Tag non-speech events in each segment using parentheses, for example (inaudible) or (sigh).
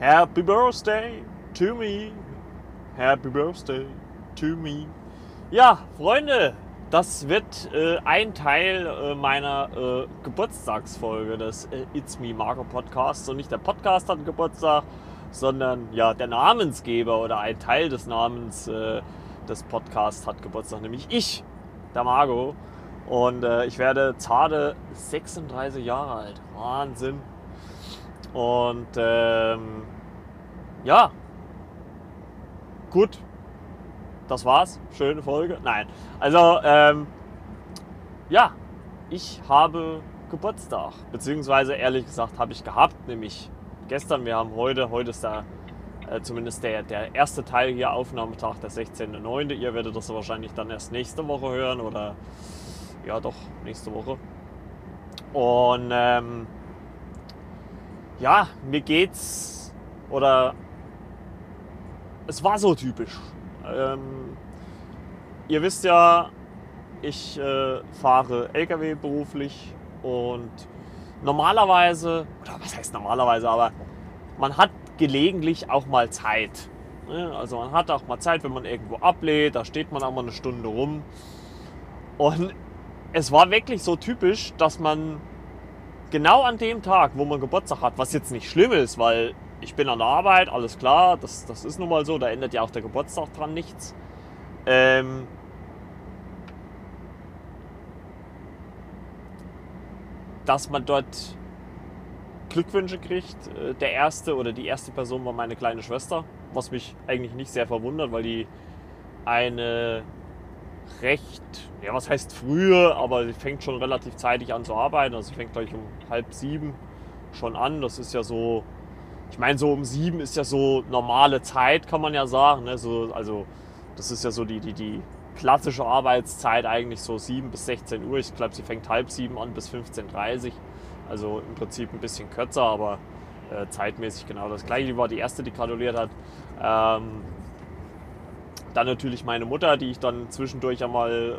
Happy Birthday to me. Happy Birthday to me. Ja, Freunde, das wird äh, ein Teil äh, meiner äh, Geburtstagsfolge des äh, It's Me Marco Podcasts. Und nicht der Podcast hat Geburtstag, sondern ja, der Namensgeber oder ein Teil des Namens äh, des Podcasts hat Geburtstag, nämlich ich, der Marco. Und äh, ich werde zarte 36 Jahre alt. Wahnsinn. Und ähm, ja, gut, das war's. Schöne Folge. Nein, also ähm, ja, ich habe Geburtstag. Beziehungsweise ehrlich gesagt habe ich gehabt, nämlich gestern. Wir haben heute, heute ist der, äh, zumindest der, der erste Teil hier, Aufnahmetag, der 16.09. Ihr werdet das wahrscheinlich dann erst nächste Woche hören oder ja doch, nächste Woche. Und ähm, ja, mir geht's oder es war so typisch. Ähm, ihr wisst ja, ich äh, fahre LKW beruflich und normalerweise, oder was heißt normalerweise, aber man hat gelegentlich auch mal Zeit. Ne? Also man hat auch mal Zeit, wenn man irgendwo ablädt, da steht man auch mal eine Stunde rum. Und es war wirklich so typisch, dass man genau an dem Tag, wo man Geburtstag hat, was jetzt nicht schlimm ist, weil ich bin an der Arbeit, alles klar, das, das ist nun mal so, da ändert ja auch der Geburtstag dran nichts. Ähm, dass man dort Glückwünsche kriegt. Äh, der erste oder die erste Person war meine kleine Schwester, was mich eigentlich nicht sehr verwundert, weil die eine recht, ja was heißt frühe, aber sie fängt schon relativ zeitig an zu arbeiten. Also sie fängt gleich um halb sieben schon an. Das ist ja so, ich meine so um sieben ist ja so normale Zeit, kann man ja sagen. Ne? So, also das ist ja so die, die, die klassische Arbeitszeit eigentlich so 7 bis 16 Uhr. Ich glaube, sie fängt halb sieben an bis 15.30 Uhr. Also im Prinzip ein bisschen kürzer, aber äh, zeitmäßig genau das gleiche. Die war die erste, die gratuliert hat. Ähm, dann natürlich meine Mutter, die ich dann zwischendurch einmal,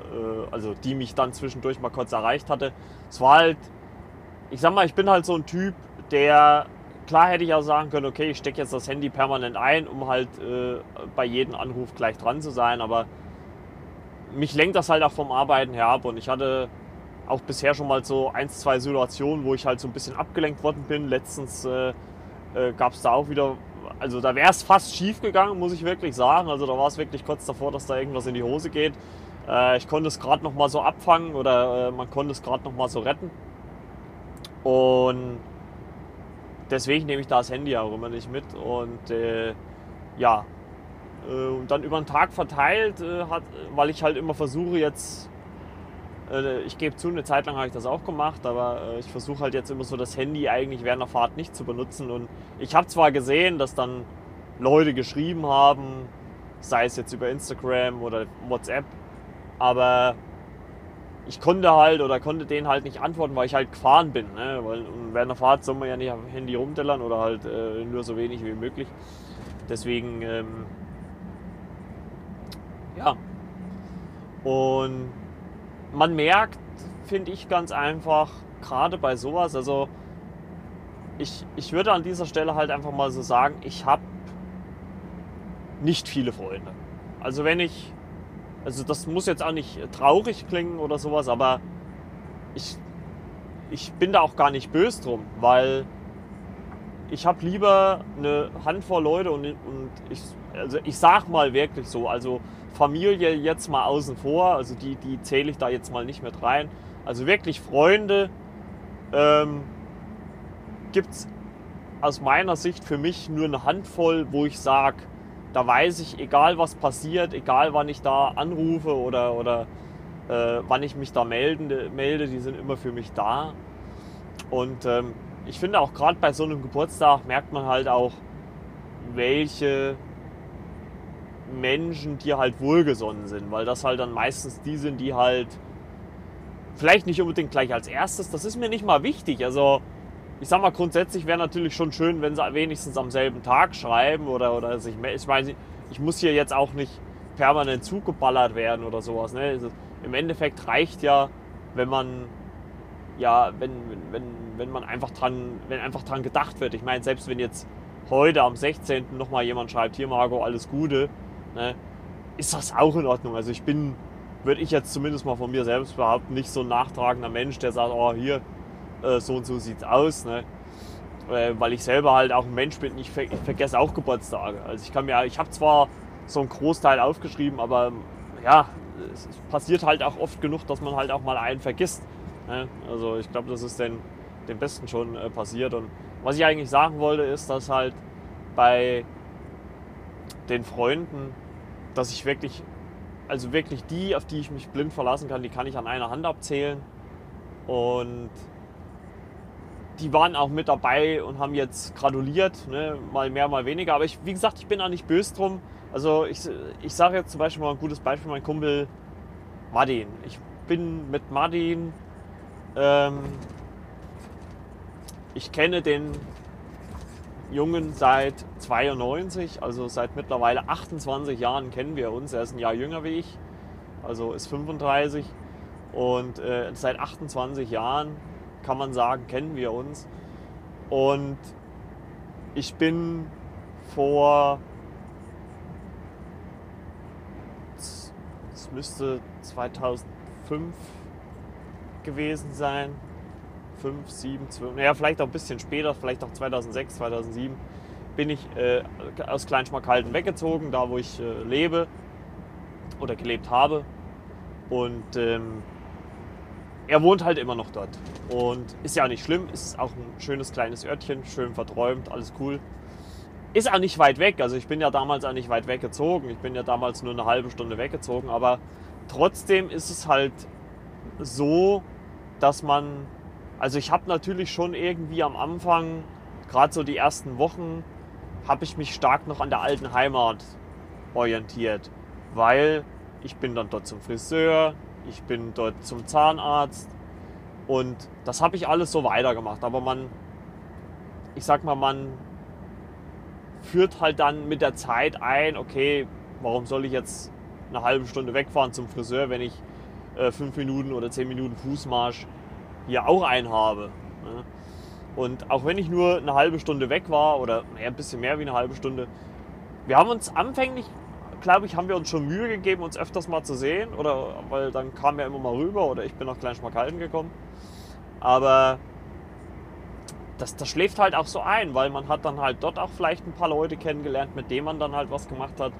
äh, also die mich dann zwischendurch mal kurz erreicht hatte. Es war halt, ich sag mal, ich bin halt so ein Typ, der, klar hätte ich auch sagen können, okay, ich stecke jetzt das Handy permanent ein, um halt äh, bei jedem Anruf gleich dran zu sein, aber mich lenkt das halt auch vom Arbeiten her ab und ich hatte auch bisher schon mal so ein, zwei Situationen, wo ich halt so ein bisschen abgelenkt worden bin. Letztens äh, äh, gab es da auch wieder also da wäre es fast schief gegangen, muss ich wirklich sagen. Also da war es wirklich kurz davor, dass da irgendwas in die Hose geht. Äh, ich konnte es gerade noch mal so abfangen oder äh, man konnte es gerade noch mal so retten. Und deswegen nehme ich da das Handy auch immer nicht mit. Und äh, ja, äh, und dann über den Tag verteilt, äh, hat, weil ich halt immer versuche jetzt ich gebe zu, eine Zeit lang habe ich das auch gemacht, aber äh, ich versuche halt jetzt immer so das Handy eigentlich während der Fahrt nicht zu benutzen. Und ich habe zwar gesehen, dass dann Leute geschrieben haben, sei es jetzt über Instagram oder WhatsApp, aber ich konnte halt oder konnte denen halt nicht antworten, weil ich halt gefahren bin. Ne? Weil während der Fahrt soll man ja nicht am Handy rumtellern oder halt äh, nur so wenig wie möglich. Deswegen, ähm, ja. Und man merkt, finde ich ganz einfach, gerade bei sowas, also ich, ich würde an dieser Stelle halt einfach mal so sagen, ich habe nicht viele Freunde. Also wenn ich, also das muss jetzt auch nicht traurig klingen oder sowas, aber ich, ich bin da auch gar nicht böse drum, weil ich habe lieber eine Handvoll Leute und, und ich, also ich sag mal wirklich so, also Familie jetzt mal außen vor, also die, die zähle ich da jetzt mal nicht mit rein. Also wirklich Freunde ähm, gibt es aus meiner Sicht für mich nur eine Handvoll, wo ich sage, da weiß ich, egal was passiert, egal wann ich da anrufe oder, oder äh, wann ich mich da melde, melde, die sind immer für mich da. Und ähm, ich finde auch gerade bei so einem Geburtstag merkt man halt auch, welche Menschen dir halt wohlgesonnen sind, weil das halt dann meistens die sind, die halt vielleicht nicht unbedingt gleich als erstes, das ist mir nicht mal wichtig. Also ich sag mal, grundsätzlich wäre natürlich schon schön, wenn sie wenigstens am selben Tag schreiben oder, oder sich, ich meine, ich muss hier jetzt auch nicht permanent zugeballert werden oder sowas. Ne? Also Im Endeffekt reicht ja, wenn man ja, wenn, wenn, wenn man einfach dran, wenn einfach dran gedacht wird. Ich meine, selbst wenn jetzt heute am 16. nochmal jemand schreibt, hier Marco, alles Gute, ne, ist das auch in Ordnung. Also ich bin, würde ich jetzt zumindest mal von mir selbst behaupten, nicht so ein nachtragender Mensch, der sagt, oh hier, äh, so und so sieht es aus. Ne? Äh, weil ich selber halt auch ein Mensch bin, ich, ver ich vergesse auch Geburtstage. Also ich kann mir, ich habe zwar so einen Großteil aufgeschrieben, aber ja, es passiert halt auch oft genug, dass man halt auch mal einen vergisst. Ne? Also ich glaube, das ist den, den Besten schon äh, passiert. Und was ich eigentlich sagen wollte, ist, dass halt bei den Freunden, dass ich wirklich, also wirklich die, auf die ich mich blind verlassen kann, die kann ich an einer Hand abzählen. Und die waren auch mit dabei und haben jetzt gratuliert, ne? mal mehr, mal weniger. Aber ich, wie gesagt, ich bin auch nicht böse drum. Also ich, ich sage jetzt zum Beispiel mal ein gutes Beispiel, mein Kumpel Martin. Ich bin mit Martin, ähm, ich kenne den Jungen seit 92, also seit mittlerweile 28 Jahren kennen wir uns. Er ist ein Jahr jünger wie ich, also ist 35 und äh, seit 28 Jahren kann man sagen, kennen wir uns. Und ich bin vor, es müsste 2005 gewesen sein, 5, 7, 12, naja, vielleicht auch ein bisschen später, vielleicht auch 2006, 2007, bin ich äh, aus Kleinschmarkalden weggezogen, da wo ich äh, lebe oder gelebt habe. Und ähm, er wohnt halt immer noch dort. Und ist ja nicht schlimm, ist auch ein schönes kleines Örtchen, schön verträumt, alles cool. Ist auch nicht weit weg, also ich bin ja damals auch nicht weit weggezogen. Ich bin ja damals nur eine halbe Stunde weggezogen, aber trotzdem ist es halt so, dass man, also ich habe natürlich schon irgendwie am Anfang, gerade so die ersten Wochen, habe ich mich stark noch an der alten Heimat orientiert, weil ich bin dann dort zum Friseur, ich bin dort zum Zahnarzt und das habe ich alles so weitergemacht. Aber man, ich sag mal, man führt halt dann mit der Zeit ein, okay, warum soll ich jetzt eine halbe Stunde wegfahren zum Friseur, wenn ich äh, fünf Minuten oder zehn Minuten Fußmarsch hier auch einhabe. Ne? Und auch wenn ich nur eine halbe Stunde weg war oder ein bisschen mehr wie eine halbe Stunde, wir haben uns anfänglich glaube ich, haben wir uns schon Mühe gegeben, uns öfters mal zu sehen. Oder weil dann kam er immer mal rüber oder ich bin nach Kleinschmarkalden gekommen. Aber das, das schläft halt auch so ein, weil man hat dann halt dort auch vielleicht ein paar Leute kennengelernt, mit denen man dann halt was gemacht hat.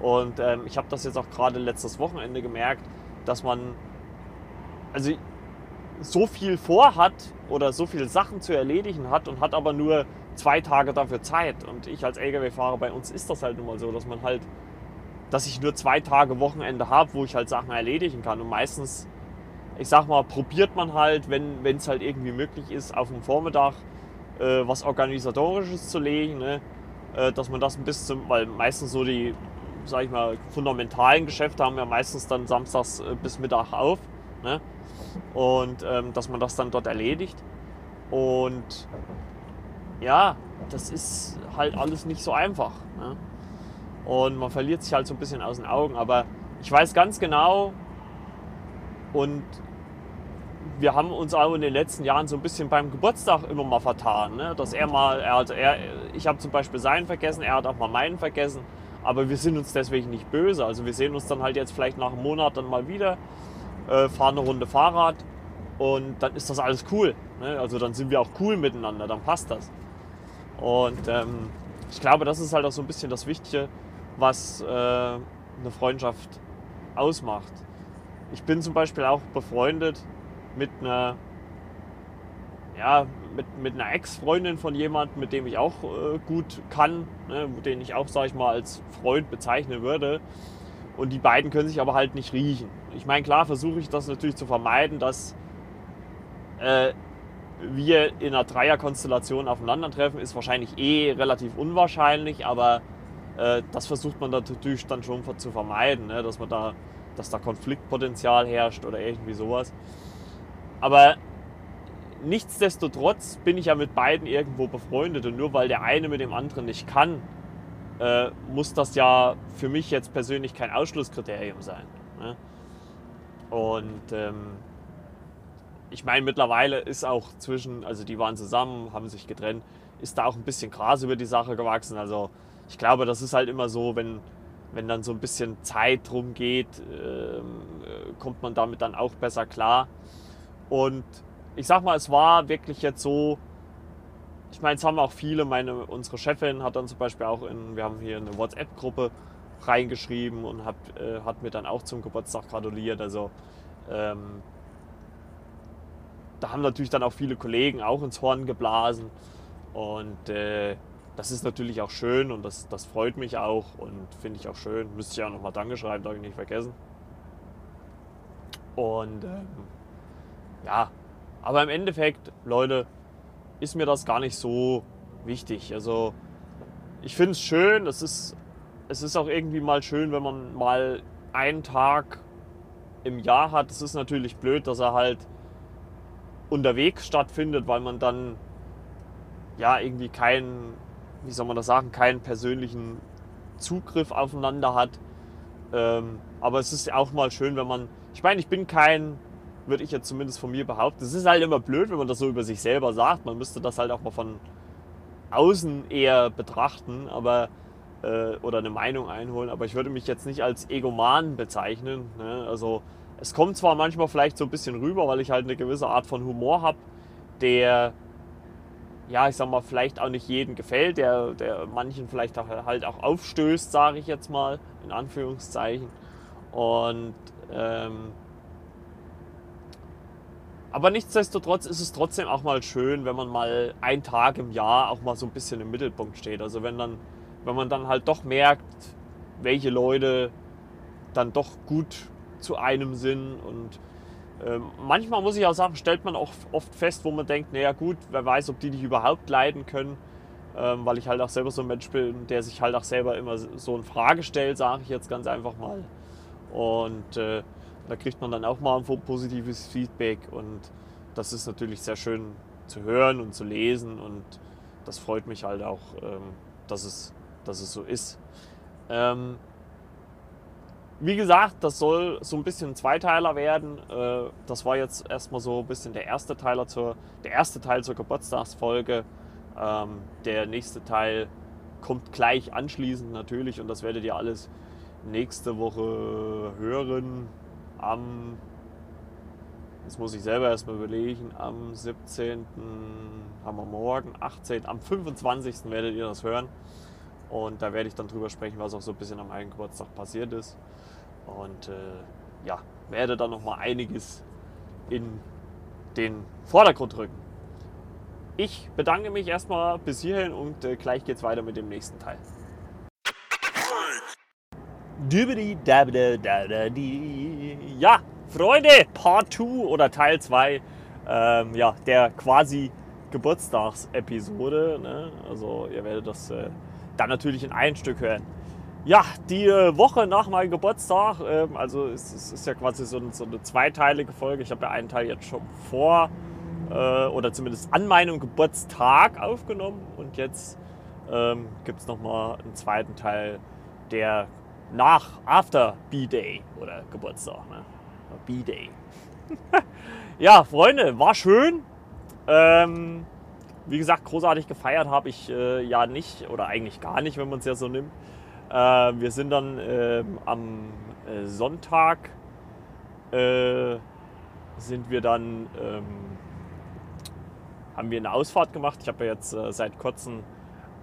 Und ähm, ich habe das jetzt auch gerade letztes Wochenende gemerkt, dass man also so viel vorhat oder so viele Sachen zu erledigen hat und hat aber nur zwei Tage dafür Zeit. Und ich als Lkw-Fahrer bei uns ist das halt nun mal so, dass man halt dass ich nur zwei Tage Wochenende habe, wo ich halt Sachen erledigen kann. Und meistens, ich sag mal, probiert man halt, wenn es halt irgendwie möglich ist, auf dem Vormittag äh, was Organisatorisches zu legen, ne? äh, dass man das ein bisschen, weil meistens so die, sag ich mal, fundamentalen Geschäfte haben ja meistens dann samstags äh, bis Mittag auf. Ne? Und ähm, dass man das dann dort erledigt. Und ja, das ist halt alles nicht so einfach. Ne? und man verliert sich halt so ein bisschen aus den Augen. Aber ich weiß ganz genau und wir haben uns auch in den letzten Jahren so ein bisschen beim Geburtstag immer mal vertan. Ne? Dass er mal, er hat, er, ich habe zum Beispiel seinen vergessen, er hat auch mal meinen vergessen. Aber wir sind uns deswegen nicht böse. Also wir sehen uns dann halt jetzt vielleicht nach einem Monat dann mal wieder, äh, fahren eine Runde Fahrrad und dann ist das alles cool. Ne? Also dann sind wir auch cool miteinander, dann passt das. Und ähm, ich glaube, das ist halt auch so ein bisschen das Wichtige, was äh, eine Freundschaft ausmacht. Ich bin zum Beispiel auch befreundet mit einer, ja, mit, mit einer Ex-Freundin von jemandem, mit dem ich auch äh, gut kann, ne, den ich auch, sage ich mal, als Freund bezeichnen würde. Und die beiden können sich aber halt nicht riechen. Ich meine, klar versuche ich das natürlich zu vermeiden, dass äh, wir in einer Dreierkonstellation aufeinandertreffen, ist wahrscheinlich eh relativ unwahrscheinlich, aber äh, das versucht man natürlich dann schon zu vermeiden, ne? dass man da, dass da Konfliktpotenzial herrscht oder irgendwie sowas. Aber nichtsdestotrotz bin ich ja mit beiden irgendwo befreundet und nur weil der eine mit dem anderen nicht kann, äh, muss das ja für mich jetzt persönlich kein Ausschlusskriterium sein. Ne? Und ähm, ich meine, mittlerweile ist auch zwischen, also die waren zusammen, haben sich getrennt, ist da auch ein bisschen Gras über die Sache gewachsen. Also ich glaube, das ist halt immer so, wenn, wenn dann so ein bisschen Zeit drum geht, ähm, äh, kommt man damit dann auch besser klar. Und ich sag mal, es war wirklich jetzt so, ich meine, es haben auch viele, meine, unsere Chefin hat dann zum Beispiel auch in, wir haben hier eine WhatsApp-Gruppe reingeschrieben und hat, äh, hat mir dann auch zum Geburtstag gratuliert. Also ähm, da haben natürlich dann auch viele Kollegen auch ins Horn geblasen. Und äh, das ist natürlich auch schön und das, das freut mich auch und finde ich auch schön. Müsste ich auch nochmal Danke schreiben, darf ich nicht vergessen. Und ähm, ja, aber im Endeffekt, Leute, ist mir das gar nicht so wichtig. Also ich finde es schön, es ist, es ist auch irgendwie mal schön, wenn man mal einen Tag im Jahr hat. Es ist natürlich blöd, dass er halt unterwegs stattfindet, weil man dann ja irgendwie keinen, wie soll man das sagen, keinen persönlichen Zugriff aufeinander hat. Ähm, aber es ist auch mal schön, wenn man, ich meine, ich bin kein, würde ich jetzt zumindest von mir behaupten, es ist halt immer blöd, wenn man das so über sich selber sagt. Man müsste das halt auch mal von außen eher betrachten, aber äh, oder eine Meinung einholen. Aber ich würde mich jetzt nicht als Egoman bezeichnen. Ne? Also es kommt zwar manchmal vielleicht so ein bisschen rüber, weil ich halt eine gewisse Art von Humor habe, der, ja, ich sag mal, vielleicht auch nicht jedem gefällt, der, der manchen vielleicht auch, halt auch aufstößt, sage ich jetzt mal, in Anführungszeichen. Und, ähm, aber nichtsdestotrotz ist es trotzdem auch mal schön, wenn man mal einen Tag im Jahr auch mal so ein bisschen im Mittelpunkt steht. Also wenn dann, wenn man dann halt doch merkt, welche Leute dann doch gut zu einem Sinn. Und äh, manchmal muss ich auch sagen, stellt man auch oft fest, wo man denkt, naja gut, wer weiß, ob die dich überhaupt leiden können. Ähm, weil ich halt auch selber so ein Mensch bin, der sich halt auch selber immer so eine Frage stellt, sage ich jetzt ganz einfach mal. Und äh, da kriegt man dann auch mal ein positives Feedback und das ist natürlich sehr schön zu hören und zu lesen und das freut mich halt auch, ähm, dass, es, dass es so ist. Ähm, wie gesagt, das soll so ein bisschen ein Zweiteiler werden. Äh, das war jetzt erstmal so ein bisschen der erste, Teiler zur, der erste Teil zur Geburtstagsfolge. Ähm, der nächste Teil kommt gleich anschließend natürlich und das werdet ihr alles nächste Woche hören. Am, jetzt muss ich selber erstmal überlegen, am 17. haben wir morgen, 18. Am 25. werdet ihr das hören. Und da werde ich dann drüber sprechen, was auch so ein bisschen am eigenen Geburtstag passiert ist. Und äh, ja, werde dann nochmal einiges in den Vordergrund rücken. Ich bedanke mich erstmal bis hierhin und äh, gleich geht's weiter mit dem nächsten Teil. Ja, Freunde, Part 2 oder Teil 2 ähm, ja, der quasi Geburtstagsepisode. Ne? Also ihr werdet das äh, dann natürlich in ein Stück hören. Ja, die äh, Woche nach meinem Geburtstag, ähm, also es, es, ist ja quasi so, so eine zweiteilige Folge. Ich habe ja einen Teil jetzt schon vor äh, oder zumindest an meinem Geburtstag aufgenommen und jetzt ähm, gibt es nochmal einen zweiten Teil, der nach After B-Day oder Geburtstag, ne? B-Day. (laughs) ja, Freunde, war schön. Ähm, wie gesagt, großartig gefeiert habe ich äh, ja nicht oder eigentlich gar nicht, wenn man es ja so nimmt. Äh, wir sind dann äh, am Sonntag äh, sind wir dann ähm, haben wir eine Ausfahrt gemacht. Ich habe ja jetzt äh, seit kurzem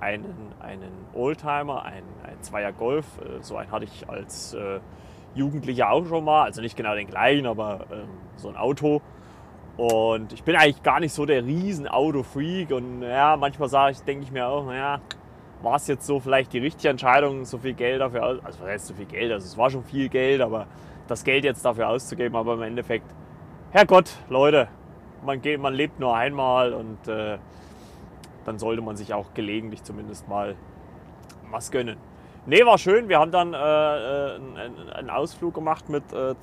einen, einen Oldtimer, ein, ein Zweier Golf. so einen hatte ich als Jugendlicher auch schon mal. Also nicht genau den gleichen, aber ähm, so ein Auto. Und ich bin eigentlich gar nicht so der riesen Auto-Freak. Und ja, manchmal sage ich, denke ich mir auch, naja, war es jetzt so vielleicht die richtige Entscheidung, so viel Geld dafür aus, also was heißt so viel Geld, also es war schon viel Geld, aber das Geld jetzt dafür auszugeben, aber im Endeffekt, Herrgott, Leute, man, geht, man lebt nur einmal und äh, dann sollte man sich auch gelegentlich zumindest mal was gönnen. Nee, war schön. Wir haben dann äh, äh einen, einen, Ausflug gemacht mit äh, äh,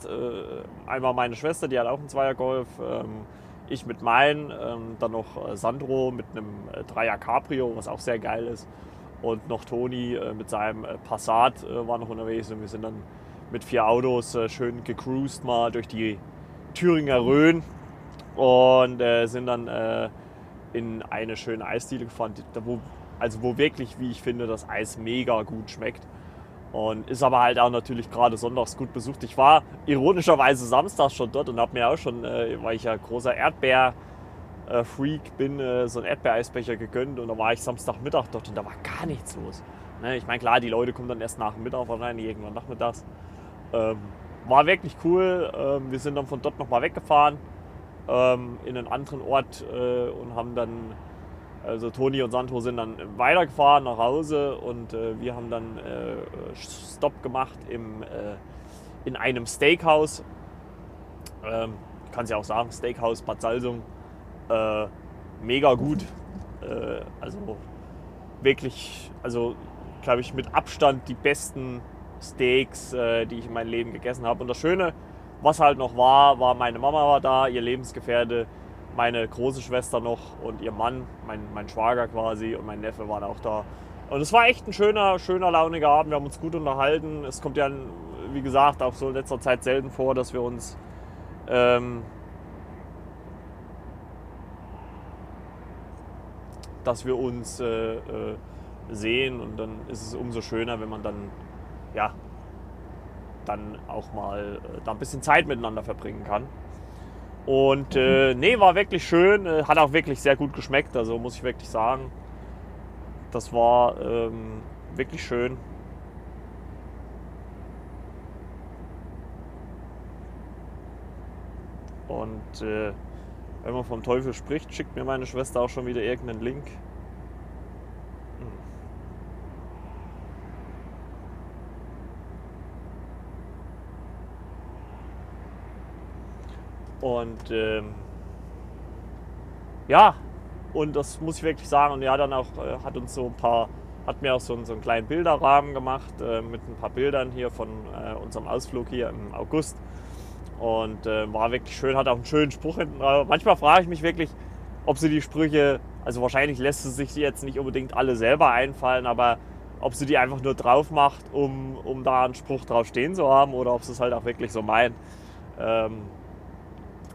einmal meine Schwester, die hat auch einen Zweiergolf, ähm, ich mit meinen, ähm, dann noch äh, Sandro mit einem Dreier Cabrio, was auch sehr geil ist. Und noch Toni äh, mit seinem Passat war noch unterwegs und wir sind dann mit vier Autos schön gecruised mal durch die Thüringer Rhön und sind dann in eine schöne Eisdiele gefahren, wo, also wo wirklich, wie ich finde, das Eis mega gut schmeckt. Und ist aber halt auch natürlich gerade sonntags gut besucht. Ich war ironischerweise samstags schon dort und habe mir auch schon, äh, weil ich ja großer Erdbeer-Freak bin, äh, so einen Erdbeereisbecher gegönnt. Und da war ich Samstagmittag dort und da war gar nichts los. Ne? Ich meine, klar, die Leute kommen dann erst nach dem Mittag wahrscheinlich, irgendwann nachmittags. Ähm, war wirklich cool. Ähm, wir sind dann von dort nochmal weggefahren ähm, in einen anderen Ort äh, und haben dann also Toni und Sandro sind dann weitergefahren nach Hause und äh, wir haben dann äh, Stopp gemacht im, äh, in einem Steakhouse. Ähm, ich kann es ja auch sagen, Steakhouse Bad Salzung. Äh, mega gut. Äh, also wirklich, also glaube ich mit Abstand die besten Steaks, die ich in meinem Leben gegessen habe. Und das Schöne, was halt noch war, war meine Mama war da, ihr Lebensgefährte meine große Schwester noch und ihr Mann, mein, mein Schwager quasi und mein Neffe waren auch da. Und es war echt ein schöner, schöner, launiger Abend. Wir haben uns gut unterhalten. Es kommt ja, wie gesagt, auch so in letzter Zeit selten vor, dass wir uns ähm, dass wir uns äh, äh, sehen und dann ist es umso schöner, wenn man dann ja dann auch mal äh, da ein bisschen Zeit miteinander verbringen kann. Und äh, nee, war wirklich schön, äh, hat auch wirklich sehr gut geschmeckt, also muss ich wirklich sagen. Das war ähm, wirklich schön. Und äh, wenn man vom Teufel spricht, schickt mir meine Schwester auch schon wieder irgendeinen Link. Und ähm, ja, und das muss ich wirklich sagen. Und hat dann auch, äh, hat uns so ein paar, hat mir auch so, so einen kleinen Bilderrahmen gemacht äh, mit ein paar Bildern hier von äh, unserem Ausflug hier im August. Und äh, war wirklich schön, hat auch einen schönen Spruch hinten drauf. Manchmal frage ich mich wirklich, ob sie die Sprüche, also wahrscheinlich lässt sie sich die jetzt nicht unbedingt alle selber einfallen, aber ob sie die einfach nur drauf macht, um, um da einen Spruch drauf stehen zu haben oder ob sie es halt auch wirklich so meint. Ähm,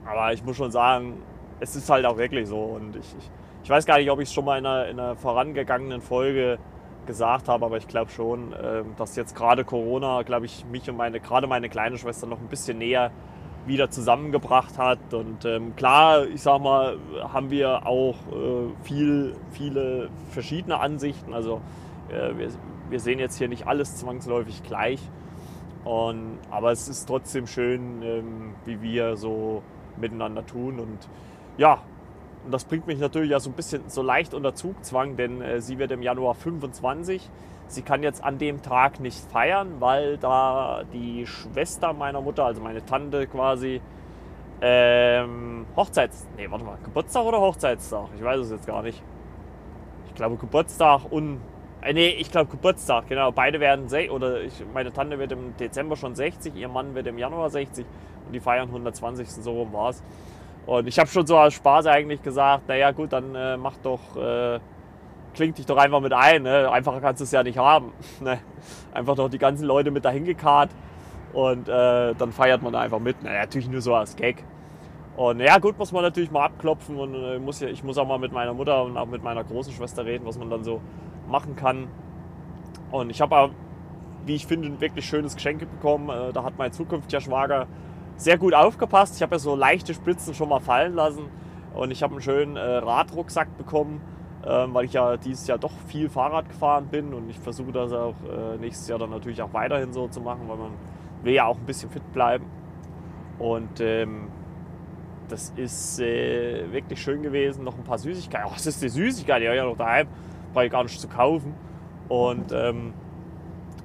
aber ich muss schon sagen, es ist halt auch wirklich so. Und ich, ich, ich weiß gar nicht, ob ich es schon mal in einer, in einer, vorangegangenen Folge gesagt habe, aber ich glaube schon, ähm, dass jetzt gerade Corona, glaube ich, mich und meine, gerade meine kleine Schwester noch ein bisschen näher wieder zusammengebracht hat. Und ähm, klar, ich sag mal, haben wir auch äh, viel, viele verschiedene Ansichten. Also äh, wir, wir sehen jetzt hier nicht alles zwangsläufig gleich. Und, aber es ist trotzdem schön, ähm, wie wir so miteinander tun. Und ja, und das bringt mich natürlich ja so ein bisschen so leicht unter Zugzwang, denn äh, sie wird im Januar 25. Sie kann jetzt an dem Tag nicht feiern, weil da die Schwester meiner Mutter, also meine Tante quasi, ähm, Hochzeits... Nee, warte mal, Geburtstag oder Hochzeitstag? Ich weiß es jetzt gar nicht. Ich glaube Geburtstag und... Äh, nee, ich glaube Geburtstag, genau. Beide werden... Oder ich, meine Tante wird im Dezember schon 60, ihr Mann wird im Januar 60 und die feiern 120. So rum war es. Und ich habe schon so als Spaß eigentlich gesagt, naja gut, dann äh, mach doch, äh, klingt dich doch einfach mit ein. Ne? Einfacher kannst du es ja nicht haben. (laughs) ne? Einfach doch die ganzen Leute mit dahin gekarrt und äh, dann feiert man einfach mit. Naja, natürlich nur so als Gag. Und ja gut, muss man natürlich mal abklopfen und äh, muss ja, ich muss auch mal mit meiner Mutter und auch mit meiner großen Schwester reden, was man dann so machen kann. Und ich habe, wie ich finde, ein wirklich schönes Geschenk bekommen. Äh, da hat mein zukünftiger Schwager sehr gut aufgepasst. Ich habe ja so leichte Spitzen schon mal fallen lassen und ich habe einen schönen äh, Radrucksack bekommen, äh, weil ich ja dieses Jahr doch viel Fahrrad gefahren bin und ich versuche das auch äh, nächstes Jahr dann natürlich auch weiterhin so zu machen, weil man will ja auch ein bisschen fit bleiben. Und ähm, das ist äh, wirklich schön gewesen. Noch ein paar Süßigkeiten. Oh, was ist die Süßigkeit? Die habe ich ja noch daheim. Brauche ich gar nicht zu kaufen. Und ähm,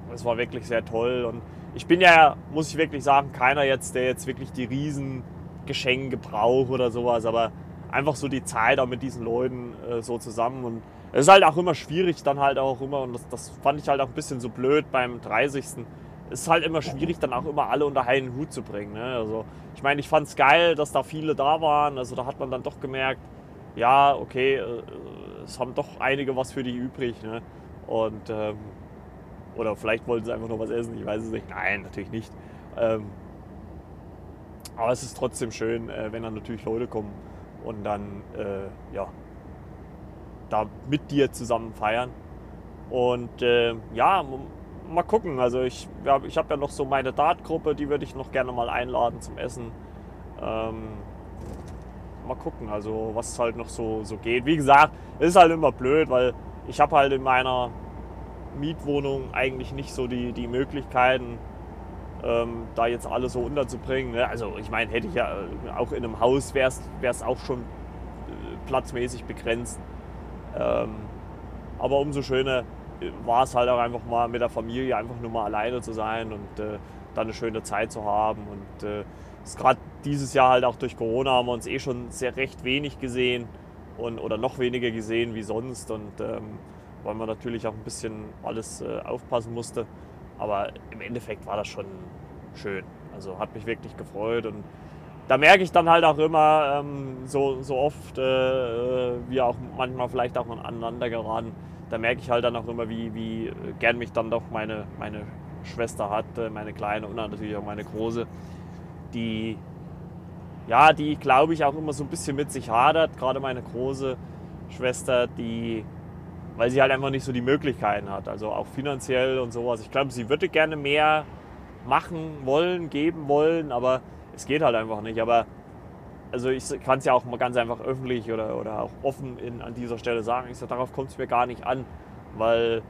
das war wirklich sehr toll. Und ich bin ja, muss ich wirklich sagen, keiner jetzt, der jetzt wirklich die riesen Geschenke braucht oder sowas, aber einfach so die Zeit auch mit diesen Leuten äh, so zusammen und es ist halt auch immer schwierig dann halt auch immer und das, das fand ich halt auch ein bisschen so blöd beim 30. Es ist halt immer schwierig dann auch immer alle unter einen Hut zu bringen. Ne? Also ich meine, ich fand es geil, dass da viele da waren, also da hat man dann doch gemerkt, ja, okay, äh, es haben doch einige was für die übrig. Ne? Und ähm, oder vielleicht wollten sie einfach noch was essen, ich weiß es nicht. Nein, natürlich nicht. Ähm, aber es ist trotzdem schön, äh, wenn dann natürlich Leute kommen und dann, äh, ja, da mit dir zusammen feiern. Und äh, ja, mal gucken. Also ich, ja, ich habe ja noch so meine Dartgruppe, die würde ich noch gerne mal einladen zum Essen. Ähm, mal gucken, also was halt noch so, so geht. Wie gesagt, ist halt immer blöd, weil ich habe halt in meiner Mietwohnung eigentlich nicht so die, die Möglichkeiten, ähm, da jetzt alles so unterzubringen. Ne? Also ich meine, hätte ich ja äh, auch in einem Haus, wäre es auch schon äh, platzmäßig begrenzt. Ähm, aber umso schöner äh, war es halt auch einfach mal mit der Familie einfach nur mal alleine zu sein und äh, dann eine schöne Zeit zu haben. Und äh, gerade dieses Jahr halt auch durch Corona haben wir uns eh schon sehr recht wenig gesehen und, oder noch weniger gesehen wie sonst. Und ähm, weil man natürlich auch ein bisschen alles äh, aufpassen musste. Aber im Endeffekt war das schon schön. Also hat mich wirklich gefreut und da merke ich dann halt auch immer ähm, so, so oft, äh, wie auch manchmal vielleicht auch aneinander geraten, da merke ich halt dann auch immer, wie, wie gern mich dann doch meine, meine Schwester hat, meine kleine und natürlich auch meine große, die, ja, die glaube ich auch immer so ein bisschen mit sich hadert, gerade meine große Schwester, die weil sie halt einfach nicht so die Möglichkeiten hat. Also auch finanziell und sowas. Ich glaube, sie würde gerne mehr machen wollen, geben wollen, aber es geht halt einfach nicht. Aber also ich kann es ja auch mal ganz einfach öffentlich oder, oder auch offen in, an dieser Stelle sagen. Ich sage, darauf kommt es mir gar nicht an, weil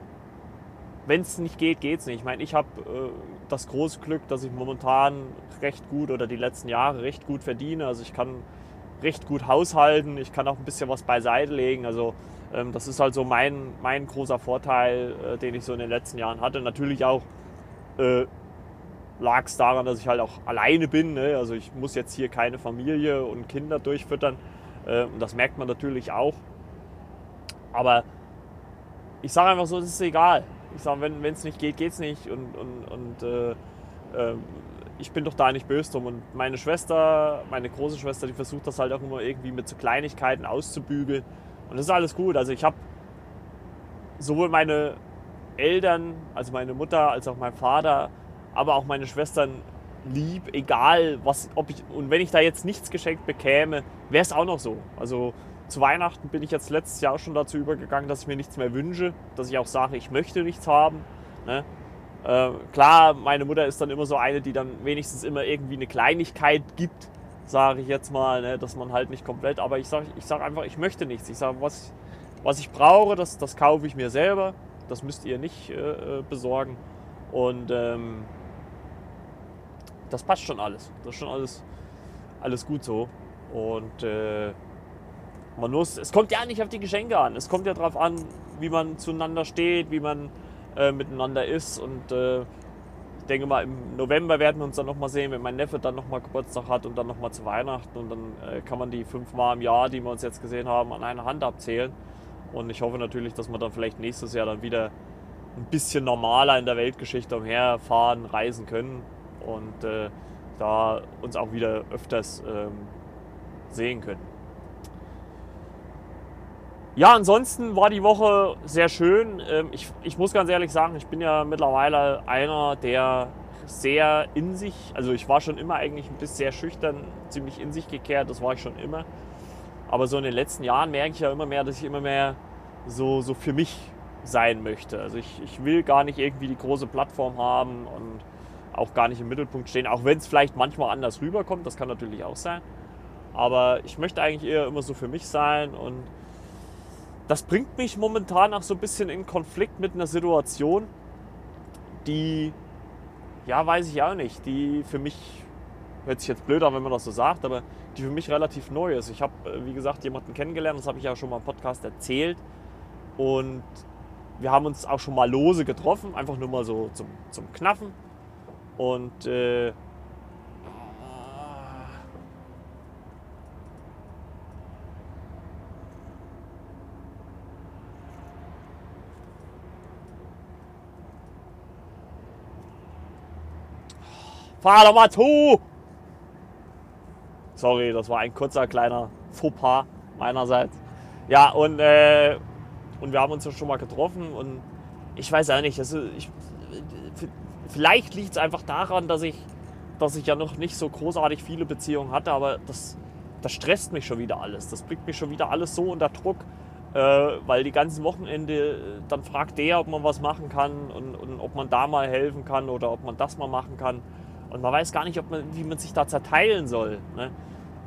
wenn es nicht geht, geht es nicht. Ich meine, ich habe äh, das große Glück, dass ich momentan recht gut oder die letzten Jahre recht gut verdiene. Also ich kann recht gut haushalten, ich kann auch ein bisschen was beiseite legen. Also das ist halt so mein, mein großer Vorteil, äh, den ich so in den letzten Jahren hatte. Natürlich auch äh, lag es daran, dass ich halt auch alleine bin. Ne? Also ich muss jetzt hier keine Familie und Kinder durchfüttern. Äh, und das merkt man natürlich auch. Aber ich sage einfach so, es ist egal. Ich sage, wenn es nicht geht, geht es nicht. Und, und, und äh, äh, ich bin doch da nicht böse drum. Und meine Schwester, meine große Schwester, die versucht das halt auch immer irgendwie mit so Kleinigkeiten auszubügeln. Und das ist alles gut. Also ich habe sowohl meine Eltern, also meine Mutter, als auch mein Vater, aber auch meine Schwestern lieb, egal was, ob ich, und wenn ich da jetzt nichts geschenkt bekäme, wäre es auch noch so. Also zu Weihnachten bin ich jetzt letztes Jahr schon dazu übergegangen, dass ich mir nichts mehr wünsche, dass ich auch sage, ich möchte nichts haben. Ne? Äh, klar, meine Mutter ist dann immer so eine, die dann wenigstens immer irgendwie eine Kleinigkeit gibt, sage ich jetzt mal, ne, dass man halt nicht komplett, aber ich sage ich sag einfach, ich möchte nichts. Ich sage, was, was ich brauche, das, das kaufe ich mir selber. Das müsst ihr nicht äh, äh, besorgen. Und ähm, das passt schon alles. Das ist schon alles, alles gut so. Und äh, man muss, es kommt ja nicht auf die Geschenke an. Es kommt ja darauf an, wie man zueinander steht, wie man äh, miteinander ist. Und äh, ich denke mal, im November werden wir uns dann nochmal sehen, wenn mein Neffe dann nochmal Geburtstag hat und dann nochmal zu Weihnachten. Und dann äh, kann man die fünf Mal im Jahr, die wir uns jetzt gesehen haben, an einer Hand abzählen. Und ich hoffe natürlich, dass wir dann vielleicht nächstes Jahr dann wieder ein bisschen normaler in der Weltgeschichte umherfahren, reisen können und äh, da uns auch wieder öfters ähm, sehen können. Ja, ansonsten war die Woche sehr schön. Ähm, ich, ich muss ganz ehrlich sagen, ich bin ja mittlerweile einer, der sehr in sich, also ich war schon immer eigentlich ein bisschen sehr schüchtern, ziemlich in sich gekehrt, das war ich schon immer. Aber so in den letzten Jahren merke ich ja immer mehr, dass ich immer mehr so, so für mich sein möchte. Also ich, ich will gar nicht irgendwie die große Plattform haben und auch gar nicht im Mittelpunkt stehen, auch wenn es vielleicht manchmal anders rüberkommt, das kann natürlich auch sein. Aber ich möchte eigentlich eher immer so für mich sein und das bringt mich momentan auch so ein bisschen in Konflikt mit einer Situation, die, ja, weiß ich auch nicht, die für mich, hört sich jetzt blöd an, wenn man das so sagt, aber die für mich relativ neu ist. Ich habe, äh, wie gesagt, jemanden kennengelernt, das habe ich ja schon mal im Podcast erzählt. Und wir haben uns auch schon mal lose getroffen, einfach nur mal so zum, zum Knaffen. Und äh, Fahr doch mal zu! Sorry, das war ein kurzer kleiner Fauxpas meinerseits. Ja, und, äh, und wir haben uns ja schon mal getroffen und ich weiß auch nicht, also ich, vielleicht liegt es einfach daran, dass ich, dass ich ja noch nicht so großartig viele Beziehungen hatte, aber das, das stresst mich schon wieder alles. Das bringt mich schon wieder alles so unter Druck. äh, weil die ganzen Wochenende, dann fragt der, ob man was machen kann und, und, ob man da mal helfen kann oder ob man das mal machen kann. Und man weiß gar nicht, ob man, wie man sich da zerteilen soll. Ne?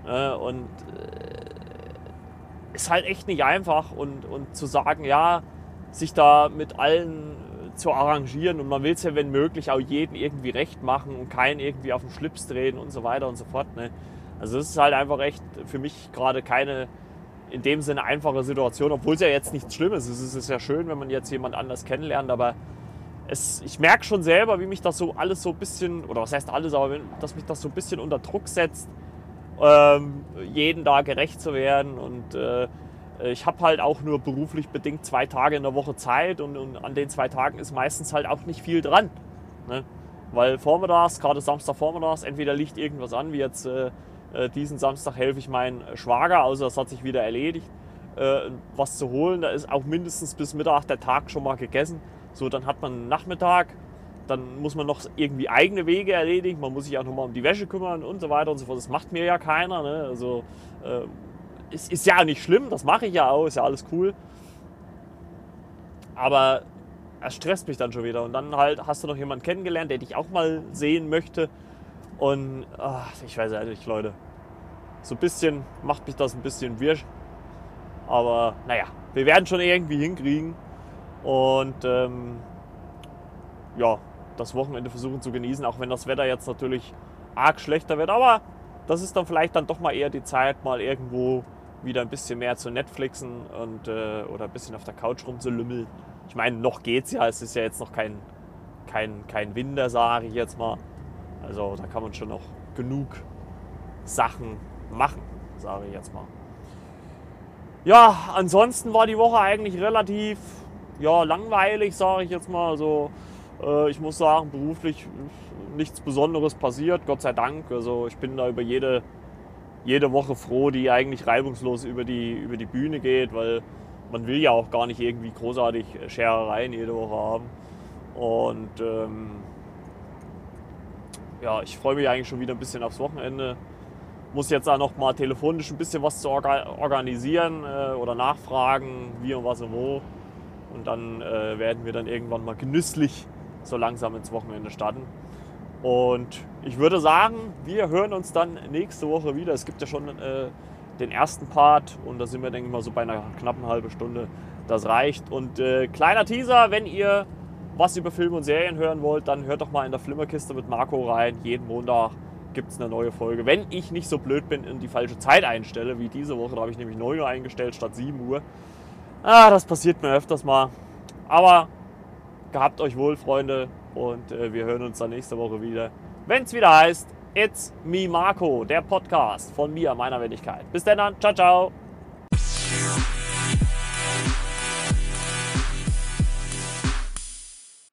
Äh, und äh, ist halt echt nicht einfach und, und zu sagen, ja, sich da mit allen zu arrangieren und man will es ja, wenn möglich, auch jedem irgendwie recht machen und keinen irgendwie auf den Schlips drehen und so weiter und so fort. Ne? Also das ist halt einfach echt für mich gerade keine in dem Sinne einfache Situation, obwohl es ja jetzt nichts Schlimmes ist. Es ist ja schön, wenn man jetzt jemand anders kennenlernt, aber es, ich merke schon selber, wie mich das so alles so ein bisschen, oder was heißt alles, aber dass mich das so ein bisschen unter Druck setzt, ähm, jeden da gerecht zu werden. Und äh, ich habe halt auch nur beruflich bedingt zwei Tage in der Woche Zeit und, und an den zwei Tagen ist meistens halt auch nicht viel dran. Ne? Weil vormittags, gerade Samstagvormittags, entweder liegt irgendwas an, wie jetzt äh, äh, diesen Samstag helfe ich meinen Schwager, also das hat sich wieder erledigt, äh, was zu holen. Da ist auch mindestens bis Mittag der Tag schon mal gegessen. So, dann hat man einen Nachmittag, dann muss man noch irgendwie eigene Wege erledigen, man muss sich auch nochmal um die Wäsche kümmern und so weiter und so fort. Das macht mir ja keiner. Ne? Also äh, ist, ist ja nicht schlimm, das mache ich ja auch, ist ja alles cool. Aber es stresst mich dann schon wieder. Und dann halt hast du noch jemanden kennengelernt, der dich auch mal sehen möchte. Und ach, ich weiß nicht, Leute. So ein bisschen macht mich das ein bisschen wirsch. Aber naja, wir werden schon irgendwie hinkriegen. Und ähm, ja, das Wochenende versuchen zu genießen, auch wenn das Wetter jetzt natürlich arg schlechter wird. Aber das ist dann vielleicht dann doch mal eher die Zeit, mal irgendwo wieder ein bisschen mehr zu Netflixen und, äh, oder ein bisschen auf der Couch rumzulümmeln. Ich meine, noch geht's ja, es ist ja jetzt noch kein, kein, kein Winter, sage ich jetzt mal. Also da kann man schon noch genug Sachen machen, sage ich jetzt mal. Ja, ansonsten war die Woche eigentlich relativ ja, langweilig, sage ich jetzt mal. Also äh, ich muss sagen, beruflich nichts Besonderes passiert, Gott sei Dank. Also ich bin da über jede, jede Woche froh, die eigentlich reibungslos über die, über die Bühne geht, weil man will ja auch gar nicht irgendwie großartig Scherereien jede Woche haben. Und ähm, ja, ich freue mich eigentlich schon wieder ein bisschen aufs Wochenende. Muss jetzt auch noch mal telefonisch ein bisschen was zu organisieren äh, oder nachfragen, wie und was und wo. Und dann äh, werden wir dann irgendwann mal genüsslich so langsam ins Wochenende starten. Und ich würde sagen, wir hören uns dann nächste Woche wieder. Es gibt ja schon äh, den ersten Part und da sind wir, denke ich mal, so bei einer knappen halben Stunde. Das reicht. Und äh, kleiner Teaser, wenn ihr was über Filme und Serien hören wollt, dann hört doch mal in der Flimmerkiste mit Marco rein. Jeden Montag gibt es eine neue Folge. Wenn ich nicht so blöd bin und die falsche Zeit einstelle, wie diese Woche, da habe ich nämlich 9 Uhr eingestellt statt 7 Uhr. Ah, das passiert mir öfters mal. Aber gehabt euch wohl, Freunde, und äh, wir hören uns dann nächste Woche wieder. Wenn es wieder heißt, It's Me Marco, der Podcast von mir, meiner Wendigkeit. Bis dann, ciao, ciao.